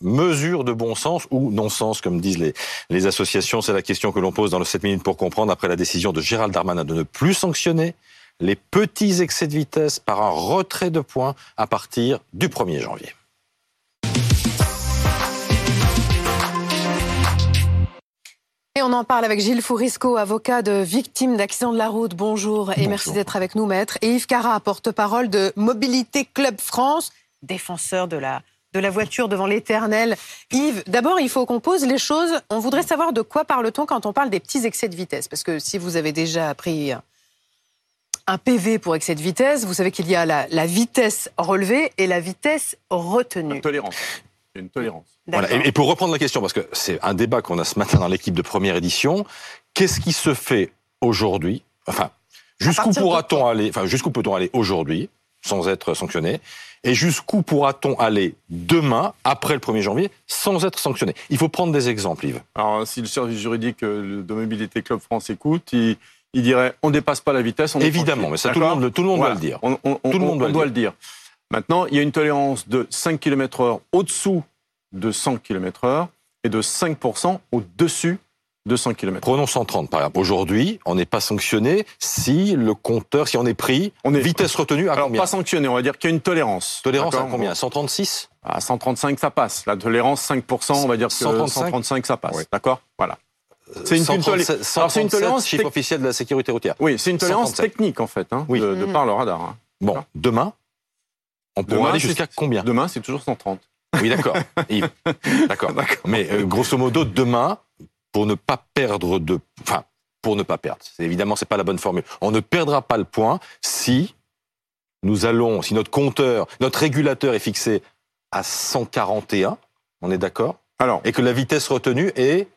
mesure de bon sens ou non-sens, comme disent les, les associations C'est la question que l'on pose dans le 7 minutes pour comprendre après la décision de Gérald Darmanin de ne plus sanctionner les petits excès de vitesse par un retrait de points à partir du 1er janvier. Et on en parle avec Gilles Fourisco, avocat de victimes d'accidents de la route. Bonjour et merci d'être avec nous, maître. Et Yves Cara, porte-parole de Mobilité Club France, défenseur de la, de la voiture devant l'éternel. Yves, d'abord, il faut qu'on pose les choses. On voudrait savoir de quoi parle-t-on quand on parle des petits excès de vitesse? Parce que si vous avez déjà pris un PV pour excès de vitesse, vous savez qu'il y a la, la, vitesse relevée et la vitesse retenue. Une tolérance. Une tolérance. Voilà. Et, pour reprendre la question, parce que c'est un débat qu'on a ce matin dans l'équipe de première édition, qu'est-ce qui se fait aujourd'hui? Enfin, jusqu'où pourra-t-on aller Enfin, jusqu'où peut-on aller aujourd'hui sans être sanctionné? Et jusqu'où pourra-t-on aller demain, après le 1er janvier, sans être sanctionné? Il faut prendre des exemples, Yves. Alors, si le service juridique euh, de Mobilité Club France écoute, il, dirait on dépasse pas la vitesse. On Évidemment, mais ça tout le monde, tout le monde doit le dire. On, tout le monde doit, le dire. Maintenant, il y a une tolérance de 5 km/h au-dessous de 100 km/h et de 5% au-dessus de 100 km. Prenons 130 par exemple. Aujourd'hui, on n'est pas sanctionné si le compteur, si on est pris, on est vitesse retenue à Alors, combien pas sanctionné, on va dire qu'il y a une tolérance. Tolérance à combien 136 À 135, ça passe. La tolérance, 5%, on va dire que 135, ça passe. D'accord Voilà. C'est une, c'est une tolérance chiffre officiel de la sécurité routière. Oui, c'est une tolérance technique en fait, hein, de, par le radar. Hein. Bon, demain, on pourra aller jusqu'à combien Demain, c'est toujours 130. Oui, d'accord. d'accord. Mais euh, grosso modo, demain, pour ne pas perdre de, enfin, pour ne pas perdre. Évidemment, c'est pas la bonne formule. On ne perdra pas le point si nous allons, si notre compteur, notre régulateur est fixé à 141. On est d'accord? Alors. Et que la vitesse retenue est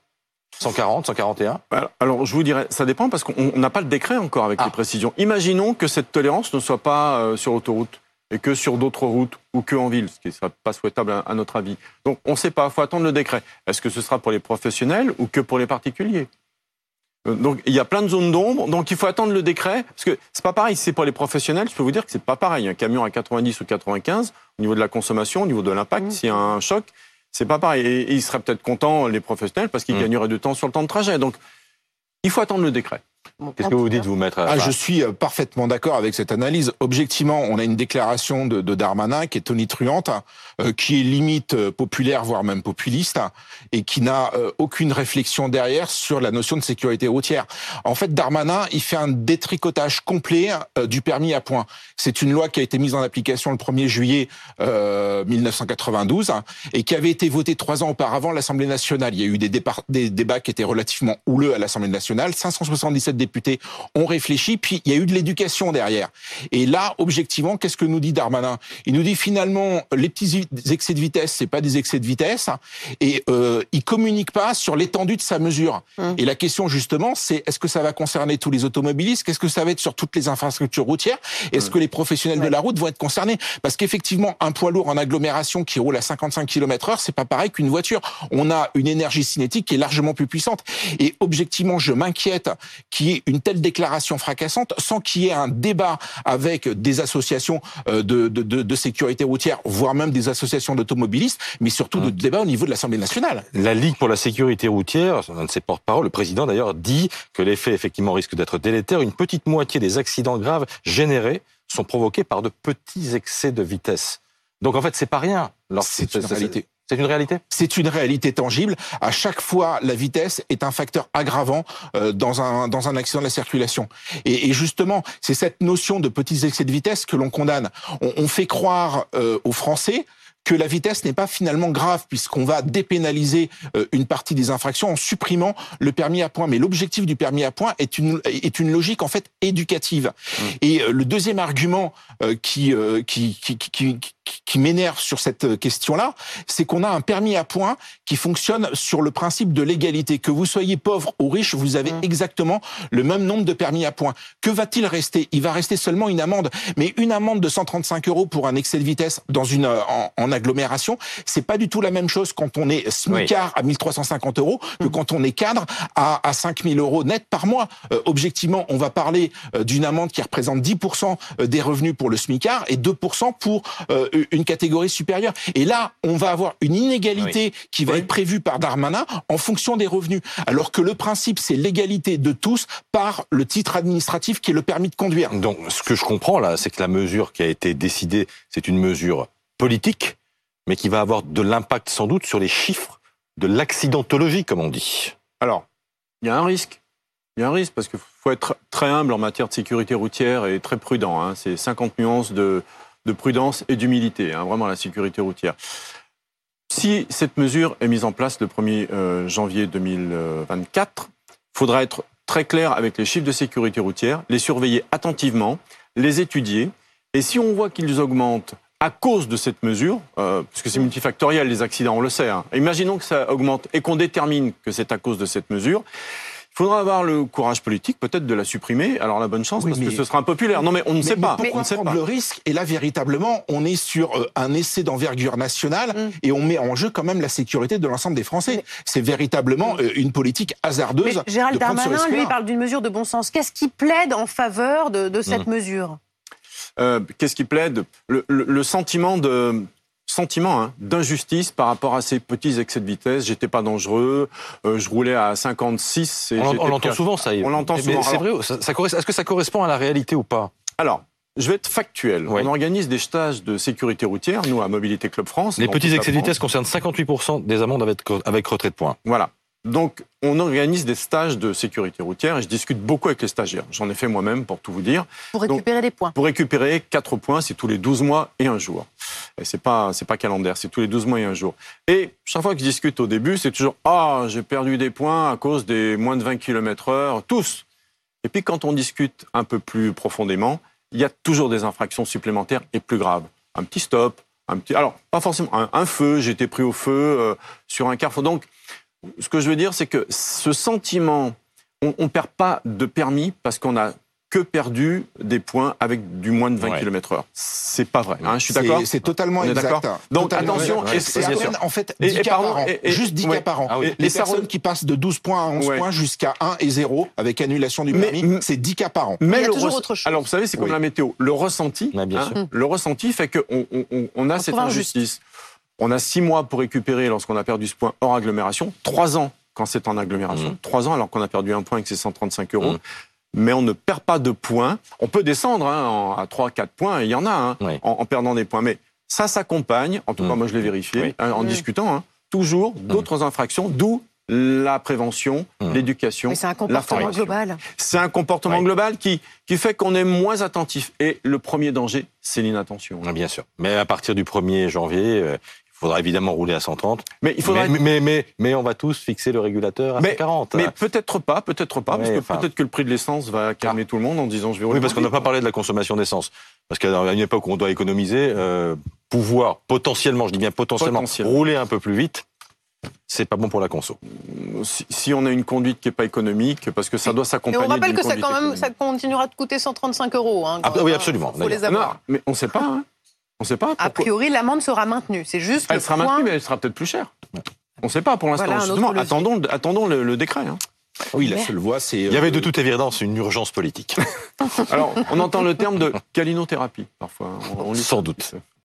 140, 141 Alors, je vous dirais, ça dépend parce qu'on n'a pas le décret encore avec les ah. précisions. Imaginons que cette tolérance ne soit pas euh, sur l'autoroute et que sur d'autres routes ou que en ville, ce qui ne serait pas souhaitable à, notre avis. Donc on ne sait pas, il faut attendre le décret. Est-ce que ce sera pour les professionnels ou que pour les particuliers? Donc il y a plein de zones d'ombre, donc il faut attendre le décret, parce que c'est pas pareil, si c'est pour les professionnels, je peux vous dire que c'est pas pareil. Un camion à 90 ou 95, au niveau de la consommation, au niveau de l'impact, mmh. s'il y a un choc, c'est pas pareil. Et, ils seraient peut-être contents, les professionnels, parce qu'ils mmh. gagneraient du temps sur le temps de trajet. Donc il faut attendre le décret. Qu'est-ce que vous dites, vous, maître ah, Je suis euh, parfaitement d'accord avec cette analyse. Objectivement, on a une déclaration de, de Darmanin qui est tonitruante, euh, qui est limite euh, populaire, voire même populiste, et qui n'a aucune réflexion derrière sur la notion de sécurité routière. En fait, Darmanin, il fait un détricotage complet du permis à points. C'est une loi qui a été mise en application le 1er juillet 1992 et qui avait été votée trois ans auparavant à l'Assemblée nationale. Il y a eu des, des débats qui étaient relativement houleux à l'Assemblée nationale. 577 députés ont réfléchi, puis il y a eu de l'éducation derrière. Et là, objectivement, qu'est-ce que nous dit Darmanin? Il nous dit finalement, les petits excès de vitesse, c'est pas des excès de vitesse, et euh, il communique pas sur l'étendue de sa mesure. Hum. Et la question justement, c'est est-ce que ça va concerner tous les automobilistes? Qu'est-ce que ça va être sur toutes les infrastructures routières? Est-ce que les professionnels de la route vont être concernés? Parce qu'effectivement, un poids lourd en agglomération qui roule à 55 km/h, c'est pas pareil qu'une voiture. On a une énergie cinétique qui est largement plus puissante. Et objectivement, je m'inquiète qu'il une telle déclaration fracassante sans qu'il y ait un débat avec des associations euh, de, de, de, sécurité routière, voire même des associations d'automobilistes, mais surtout de mmh. débat au niveau de l'Assemblée nationale. La Ligue pour la sécurité routière, un de ses porte-parole, le président d'ailleurs, dit que l'effet effectivement risque d'être délétère. Une petite moitié des accidents graves générés sont provoqués par de petits excès de vitesse. Donc en fait, c'est pas rien. C'est une réalité. C'est une réalité? C'est une réalité tangible. À chaque fois, la vitesse est un facteur aggravant euh, dans, un, dans un accident de la circulation. Et, et justement, c'est cette notion de petits excès de vitesse que l'on condamne. On, on, fait croire euh, aux Français que la vitesse n'est pas finalement grave puisqu'on va dépénaliser euh, une partie des infractions en supprimant le permis à points. Mais l'objectif du permis à points est une, est une logique en fait éducative. Mmh. Et le deuxième argument qui, qui, qui, qui, qui m'énerve sur cette question-là, c'est qu'on a un permis à points qui fonctionne sur le principe de l'égalité. Que vous soyez pauvre ou riche, vous avez mmh. exactement le même nombre de permis à points. Que va-t-il rester? Il va rester seulement une amende. Mais une amende de 135 euros pour un excès de vitesse dans une en, en agglomération, c'est pas du tout la même chose quand on est smicard à 1350 euros que mmh. quand on est cadre à, à 5000 euros net par mois. Euh, objectivement, on va parler euh, d'une amende qui représente 10% euh, des revenus pour le smicard et 2% pour une catégorie supérieure. Et là, on va avoir une inégalité qui va être prévue par Darmanin en fonction des revenus. Alors que le principe, c'est l'égalité de tous par le titre administratif qui est le permis de conduire. Donc, ce que je comprends là, c'est que la mesure qui a été décidée, c'est une mesure politique, mais qui va avoir de l'impact sans doute sur les chiffres de l'accidentologie, comme on dit. Alors, il y a un risque. Il y a un risque parce qu'il faut être très humble en matière de sécurité routière et très prudent. Hein. C'est 50 nuances de, prudence et d'humilité, hein, vraiment la sécurité routière. Si cette mesure est mise en place le 1er euh, janvier 2024, il faudra être très clair avec les chiffres de sécurité routière, les surveiller attentivement, les étudier. Et si on voit qu'ils augmentent à cause de cette mesure, euh, parce que c'est multifactoriel les accidents, on le sait. Hein. Imaginons que ça augmente et qu'on détermine que c'est à cause de cette mesure. Il faudra avoir le courage politique, peut-être, de la supprimer. Alors la bonne chance, parce que ce sera impopulaire. Non, mais on ne sait pas. on ne sait pas. le risque? Et là, véritablement, on est sur euh, un essai d'envergure nationale mm. et on met en jeu quand même la sécurité de l'ensemble des Français. C'est véritablement euh, une politique hasardeuse. Mais Gérald Darmanin, lui, parle d'une mesure de bon sens. Qu'est-ce qui plaide en faveur de, cette mm. mesure? Euh, Qu'est-ce qui plaide? Le, sentiment de sentiment hein, d'injustice par rapport à ces petits excès de vitesse. J'étais pas dangereux, euh, je roulais à 56. Et on l'entend souvent, ça. On l'entend souvent. C'est vrai. Ça, Est-ce que ça correspond à la réalité ou pas? Alors. Je vais être factuel. On organise des stages de sécurité routière, nous, à Mobilité Club France. Les petits excès de vitesse concernent 58% des amendes avec, avec retrait de points. Voilà. Donc, on organise des stages de sécurité routière et je discute beaucoup avec les stagiaires. J'en ai fait moi-même, pour tout vous dire. Pour récupérer des points Pour récupérer 4 points, c'est tous les 12 mois et un jour. Et c'est pas, c'est pas calendaire, c'est tous les 12 mois et un jour. Et chaque fois que je discute au début, c'est toujours Ah, j'ai perdu des points à cause des moins de 20 km heure, tous. Et puis quand on discute un peu plus profondément, il y a toujours des infractions supplémentaires et plus graves. Un petit stop, un petit. Alors, pas forcément un, feu, j'ai été pris au feu euh, sur un carrefour. Donc, ce que je veux dire, c'est que ce sentiment, on ne perd pas de permis parce qu'on a que perdu des points avec du moins de 20 km heure. C'est pas vrai. Hein, je suis d'accord. C'est totalement exact. Donc attention. c'est en fait 10 cas par an. juste 10 cas par an. Ah Les personnes qui passent de 12 points à 11 points jusqu'à 1 et 0 avec annulation du permis, c'est 10 cas par an. Mais, il y a toujours autre chose. Alors vous savez, c'est comme la météo. Le ressenti, hein, le ressenti fait qu'on on, a cette injustice. On a six mois pour récupérer lorsqu'on a perdu ce point hors agglomération, trois ans quand c'est en agglomération, mmh. trois ans alors qu'on a perdu un point avec ses 135 euros. Mmh. Mais on ne perd pas de points. On peut descendre hein, à 3, 4 points, il y en a hein, en, perdant des points. Mais ça s'accompagne, en tout cas mmh. moi je l'ai vérifié, hein, en discutant, toujours d'autres infractions, d'où la prévention, l'éducation, C'est un comportement global. C'est un comportement global qui, qui fait qu'on est moins attentif. Et le premier danger, c'est l'inattention. Bien sûr. Mais à partir du 1er janvier, euh, il faudra évidemment rouler à 130. Mais, il faudra... mais, mais, mais, on va tous fixer le régulateur à 140. Mais peut-être pas, peut-être pas, parce que peut-être que le prix de l'essence va calmer ah. tout le monde en disant je vais rouler. Oui, parce qu'on n'a pas parlé de la consommation d'essence. Parce qu'à une époque où on doit économiser, euh, pouvoir potentiellement, je dis bien potentiellement, rouler un peu plus vite, c'est pas bon pour la conso. Si, on a une conduite qui n'est pas économique, parce que ça doit s'accompagner. on rappelle que ça, quand même, ça continuera de coûter 135 euros. Hein, ah, oui, absolument. Faut les avoir. mais on ne sait pas. Hein. On ne sait pas. A priori, l'amende sera maintenue. C'est juste. Elle sera maintenue, mais elle sera peut-être plus chère. On ne sait pas pour l'instant. attendons, attendons le, décret. Hein. Oui, la seule voie, c'est. Il y avait de toute évidence une urgence politique. Alors, on entend le terme de calinothérapie parfois. Sans doute.